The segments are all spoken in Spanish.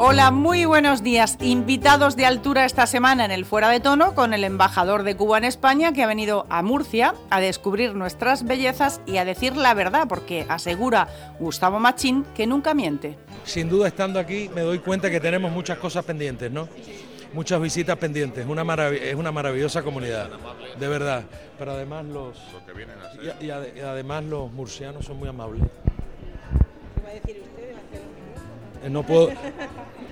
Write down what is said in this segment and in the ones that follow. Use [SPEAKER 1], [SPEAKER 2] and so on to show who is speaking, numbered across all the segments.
[SPEAKER 1] Hola, muy buenos días. Invitados de altura esta semana en el Fuera de Tono con el embajador de Cuba en España que ha venido a Murcia a descubrir nuestras bellezas y a decir la verdad, porque asegura Gustavo Machín que nunca miente.
[SPEAKER 2] Sin duda, estando aquí, me doy cuenta que tenemos muchas cosas pendientes, ¿no? Muchas visitas pendientes. Una es una maravillosa comunidad, de verdad. Pero además los. Y, y además los murcianos son muy amables. ¿Qué va a decir usted? No puedo,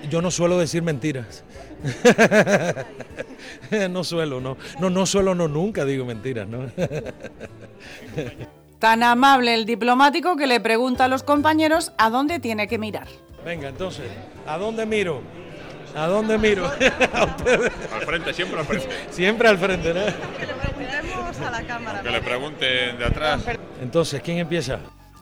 [SPEAKER 2] yo no suelo decir mentiras. no suelo, no, no, no suelo, no nunca digo mentiras, ¿no?
[SPEAKER 1] Tan amable el diplomático que le pregunta a los compañeros a dónde tiene que mirar.
[SPEAKER 2] Venga, entonces, ¿a dónde miro? ¿A dónde miro?
[SPEAKER 3] al frente, siempre al frente.
[SPEAKER 2] Siempre al frente, ¿no?
[SPEAKER 4] Que le a la cámara.
[SPEAKER 3] Que le pregunten de atrás.
[SPEAKER 2] Entonces, ¿quién empieza?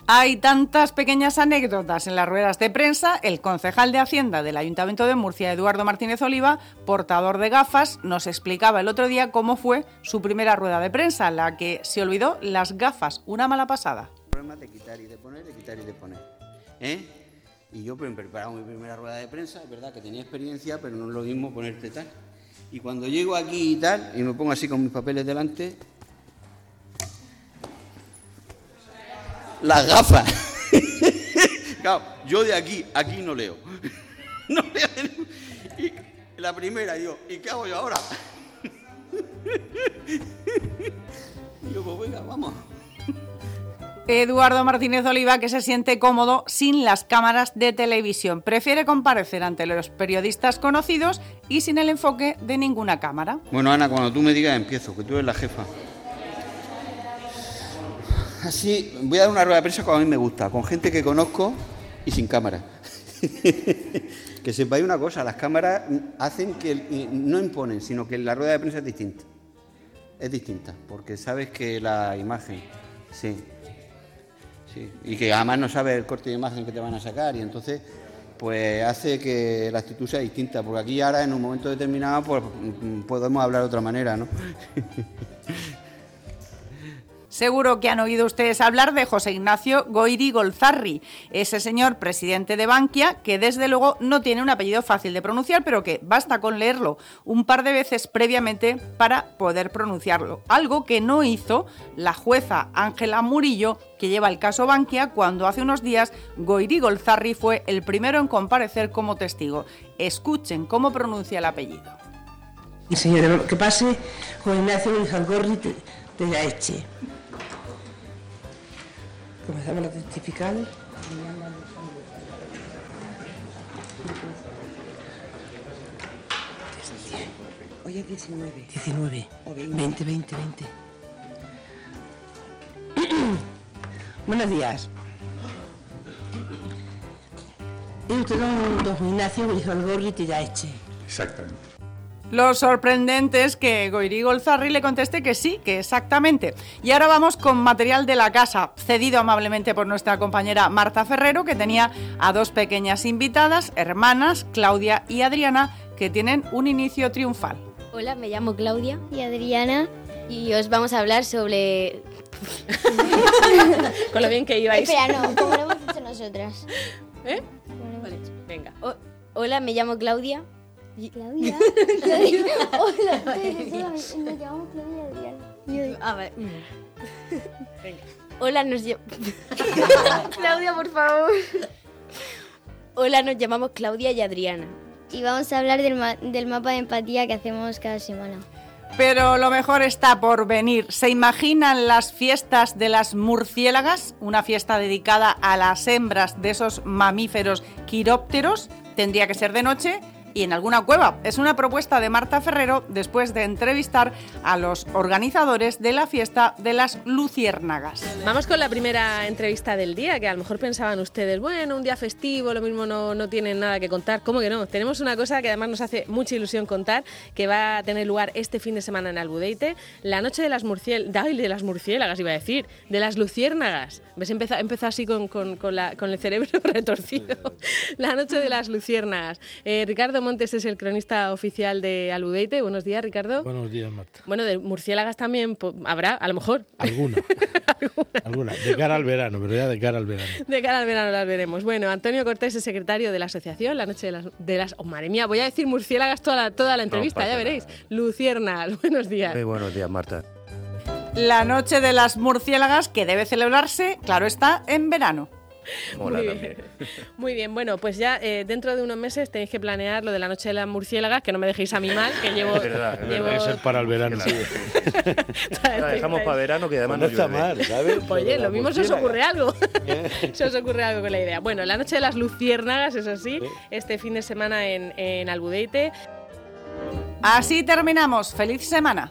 [SPEAKER 1] Hay tantas pequeñas anécdotas en las ruedas de prensa. El concejal de Hacienda del Ayuntamiento de Murcia, Eduardo Martínez Oliva, portador de gafas, nos explicaba el otro día cómo fue su primera rueda de prensa, la que se olvidó las gafas, una mala pasada.
[SPEAKER 5] El problema de quitar y de poner, de quitar y de poner. ¿eh? Y yo preparado mi primera rueda de prensa, es verdad que tenía experiencia, pero no es lo mismo ponerte tal. Y cuando llego aquí y tal, y me pongo así con mis papeles delante, las gafas. claro, yo de aquí, aquí no leo. no leo. Y la primera, digo, ¿y qué hago yo ahora? y yo, pues venga, vamos.
[SPEAKER 1] Eduardo Martínez Oliva, que se siente cómodo sin las cámaras de televisión. Prefiere comparecer ante los periodistas conocidos y sin el enfoque de ninguna cámara.
[SPEAKER 5] Bueno, Ana, cuando tú me digas empiezo, que tú eres la jefa. Así, voy a dar una rueda de prensa como a mí me gusta, con gente que conozco y sin cámara. que sepáis una cosa, las cámaras hacen que no imponen, sino que la rueda de prensa es distinta. Es distinta, porque sabes que la imagen, sí, sí, y que además no sabes el corte de imagen que te van a sacar y entonces pues hace que la actitud sea distinta, porque aquí ahora en un momento determinado pues podemos hablar de otra manera, ¿no?
[SPEAKER 1] Seguro que han oído ustedes hablar de José Ignacio Goiri Golzarri, ese señor presidente de Bankia que desde luego no tiene un apellido fácil de pronunciar, pero que basta con leerlo un par de veces previamente para poder pronunciarlo. Algo que no hizo la jueza Ángela Murillo, que lleva el caso Bankia, cuando hace unos días Goiri Golzarri fue el primero en comparecer como testigo. Escuchen cómo pronuncia el apellido.
[SPEAKER 6] Señora, que pase José Ignacio Golzarri de la Eche. Comenzamos la testifical. Hoy es 19. 19. 20, 20, 20. Buenos días. Y usted don, don Ignacio Gorri Eche.
[SPEAKER 3] Exactamente.
[SPEAKER 1] Lo sorprendente es que Goiri Golzarri le conteste que sí, que exactamente. Y ahora vamos con material de la casa, cedido amablemente por nuestra compañera Marta Ferrero, que tenía a dos pequeñas invitadas, hermanas, Claudia y Adriana, que tienen un inicio triunfal.
[SPEAKER 7] Hola, me llamo Claudia y Adriana y os vamos a hablar sobre...
[SPEAKER 1] con lo bien que ibais.
[SPEAKER 7] Espera, no, como lo hemos hecho nosotras.
[SPEAKER 1] ¿Eh? Vale, venga.
[SPEAKER 7] hola, me llamo Claudia
[SPEAKER 8] Claudia. Hola, nos llamamos Claudia Adriana.
[SPEAKER 7] Ah, vale. Venga. Hola, nos Claudia, por favor. Hola, nos llamamos Claudia y Adriana.
[SPEAKER 8] Y vamos a hablar del, del mapa de empatía que hacemos cada semana.
[SPEAKER 1] Pero lo mejor está por venir. ¿Se imaginan las fiestas de las murciélagas? Una fiesta dedicada a las hembras de esos mamíferos quirópteros. Tendría que ser de noche y en alguna cueva. Es una propuesta de Marta Ferrero después de entrevistar a los organizadores de la fiesta de las Luciérnagas.
[SPEAKER 9] Vamos con la primera entrevista del día, que a lo mejor pensaban ustedes, bueno, un día festivo, lo mismo no, no tienen nada que contar. ¿Cómo que no? Tenemos una cosa que además nos hace mucha ilusión contar, que va a tener lugar este fin de semana en Albudeite, la noche de las murciélagas, iba a decir, de las luciérnagas. ¿Ves? Empieza, empieza así con, con, con, el cerebro retorcido. la noche de las luciérnagas. Eh, Ricardo Montes es el cronista oficial de Aludeite. Buenos días, Ricardo.
[SPEAKER 10] Buenos días, Marta.
[SPEAKER 9] Bueno, de murciélagas también habrá, a lo mejor.
[SPEAKER 10] Alguna. Alguna. De cara al verano, pero ya de cara al verano.
[SPEAKER 9] De cara al verano las veremos. Bueno, Antonio Cortés es secretario de la asociación, la noche de las... De las oh, madre mía, voy a decir murciélagas toda la, toda la entrevista, ya veréis. Lucierna, buenos días.
[SPEAKER 11] Muy buenos días, Marta.
[SPEAKER 1] La noche de las murciélagas que debe celebrarse, claro está, en verano.
[SPEAKER 11] Mola
[SPEAKER 9] Muy
[SPEAKER 11] también.
[SPEAKER 9] bien. Muy bien, bueno, pues ya eh, dentro de unos meses tenéis que planear lo de la noche de las murciélagas, que no me dejéis a mí mal, que llevo...
[SPEAKER 11] Es verdad, es
[SPEAKER 9] llevo-
[SPEAKER 10] Debe ser para el verano.
[SPEAKER 11] La dejamos para verano, que además
[SPEAKER 10] No
[SPEAKER 11] no
[SPEAKER 10] está
[SPEAKER 11] llueve.
[SPEAKER 10] mal, ¿sabes?
[SPEAKER 9] Oye,
[SPEAKER 10] La
[SPEAKER 9] lo mismo se os ocurre algo. se os ocurre algo con la idea. Bueno, la noche de las luciérnagas, eso sí, este fin de semana en, en Albudeite.
[SPEAKER 1] Así terminamos. ¡Feliz semana!